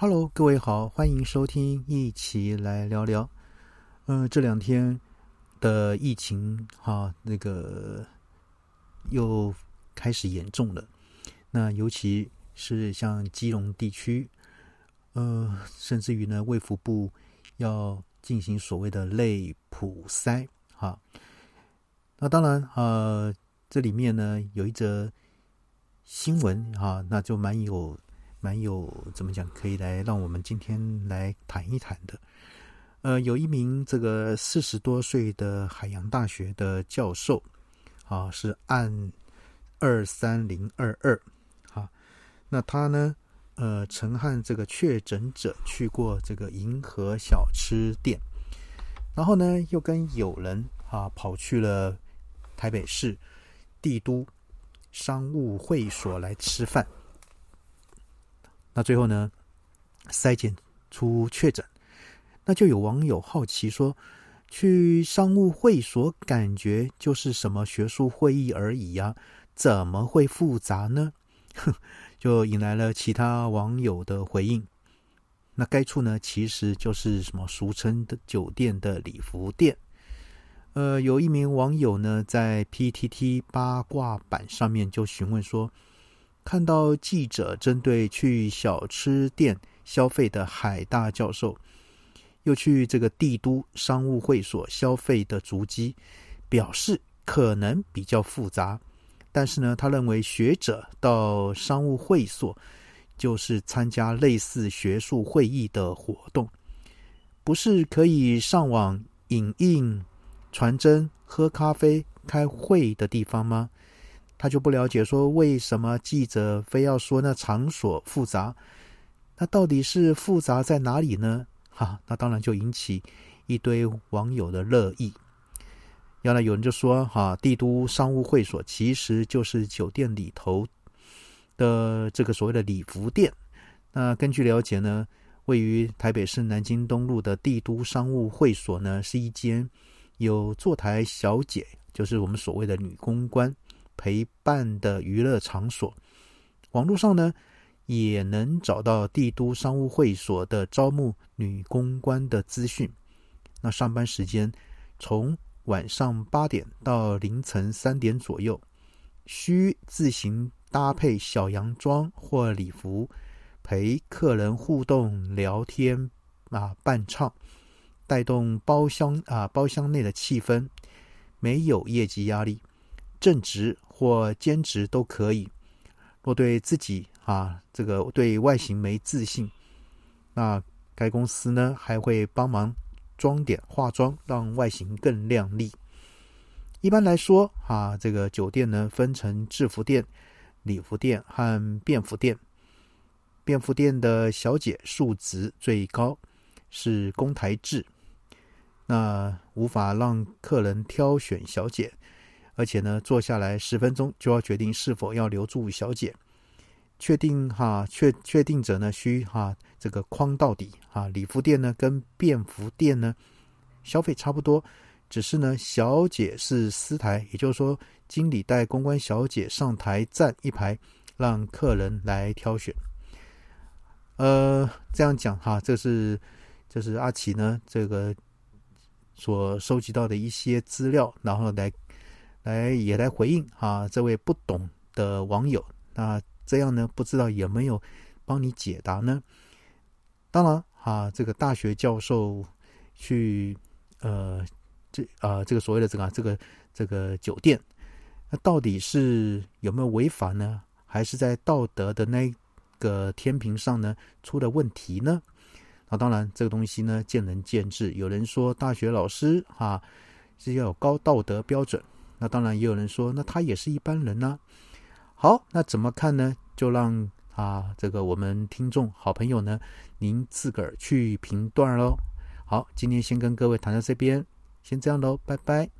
Hello，各位好，欢迎收听，一起来聊聊。嗯，这两天的疫情哈，那个又开始严重了。那尤其是像基隆地区，呃，甚至于呢，卫福部要进行所谓的类普筛哈。那当然，呃，这里面呢有一则新闻哈，那就蛮有。蛮有怎么讲，可以来让我们今天来谈一谈的。呃，有一名这个四十多岁的海洋大学的教授，啊，是按二三零二二，啊，那他呢，呃，曾和这个确诊者去过这个银河小吃店，然后呢，又跟友人啊跑去了台北市帝都商务会所来吃饭。那最后呢，筛检出确诊，那就有网友好奇说：“去商务会所感觉就是什么学术会议而已呀，怎么会复杂呢？”哼 就引来了其他网友的回应。那该处呢，其实就是什么俗称的酒店的礼服店。呃，有一名网友呢，在 PTT 八卦版上面就询问说。看到记者针对去小吃店消费的海大教授，又去这个帝都商务会所消费的足迹，表示可能比较复杂。但是呢，他认为学者到商务会所就是参加类似学术会议的活动，不是可以上网影印、传真、喝咖啡、开会的地方吗？他就不了解，说为什么记者非要说那场所复杂？那到底是复杂在哪里呢？哈，那当然就引起一堆网友的热议。原来有人就说，哈，帝都商务会所其实就是酒店里头的这个所谓的礼服店。那根据了解呢，位于台北市南京东路的帝都商务会所呢，是一间有坐台小姐，就是我们所谓的女公关。陪伴的娱乐场所，网络上呢也能找到帝都商务会所的招募女公关的资讯。那上班时间从晚上八点到凌晨三点左右，需自行搭配小洋装或礼服，陪客人互动聊天啊伴唱，带动包厢啊包厢内的气氛，没有业绩压力。正职或兼职都可以。若对自己啊这个对外形没自信，那该公司呢还会帮忙装点化妆，让外形更靓丽。一般来说啊，这个酒店呢分成制服店、礼服店和便服店。便服店的小姐数值最高，是公台制，那无法让客人挑选小姐。而且呢，坐下来十分钟就要决定是否要留住小姐，确定哈确确定者呢需哈这个框到底哈。礼服店呢跟便服店呢消费差不多，只是呢小姐是私台，也就是说经理带公关小姐上台站一排，让客人来挑选。呃，这样讲哈，这是这是阿奇呢这个所收集到的一些资料，然后来。来也来回应啊，这位不懂的网友，那这样呢，不知道有没有帮你解答呢？当然啊，这个大学教授去呃，这啊，这个所谓的这个这个这个酒店，那到底是有没有违法呢？还是在道德的那个天平上呢出了问题呢？那当然，这个东西呢见仁见智。有人说大学老师啊是要有高道德标准。那当然也有人说，那他也是一般人呢。好，那怎么看呢？就让啊这个我们听众好朋友呢，您自个儿去评断喽。好，今天先跟各位谈到这边，先这样喽，拜拜。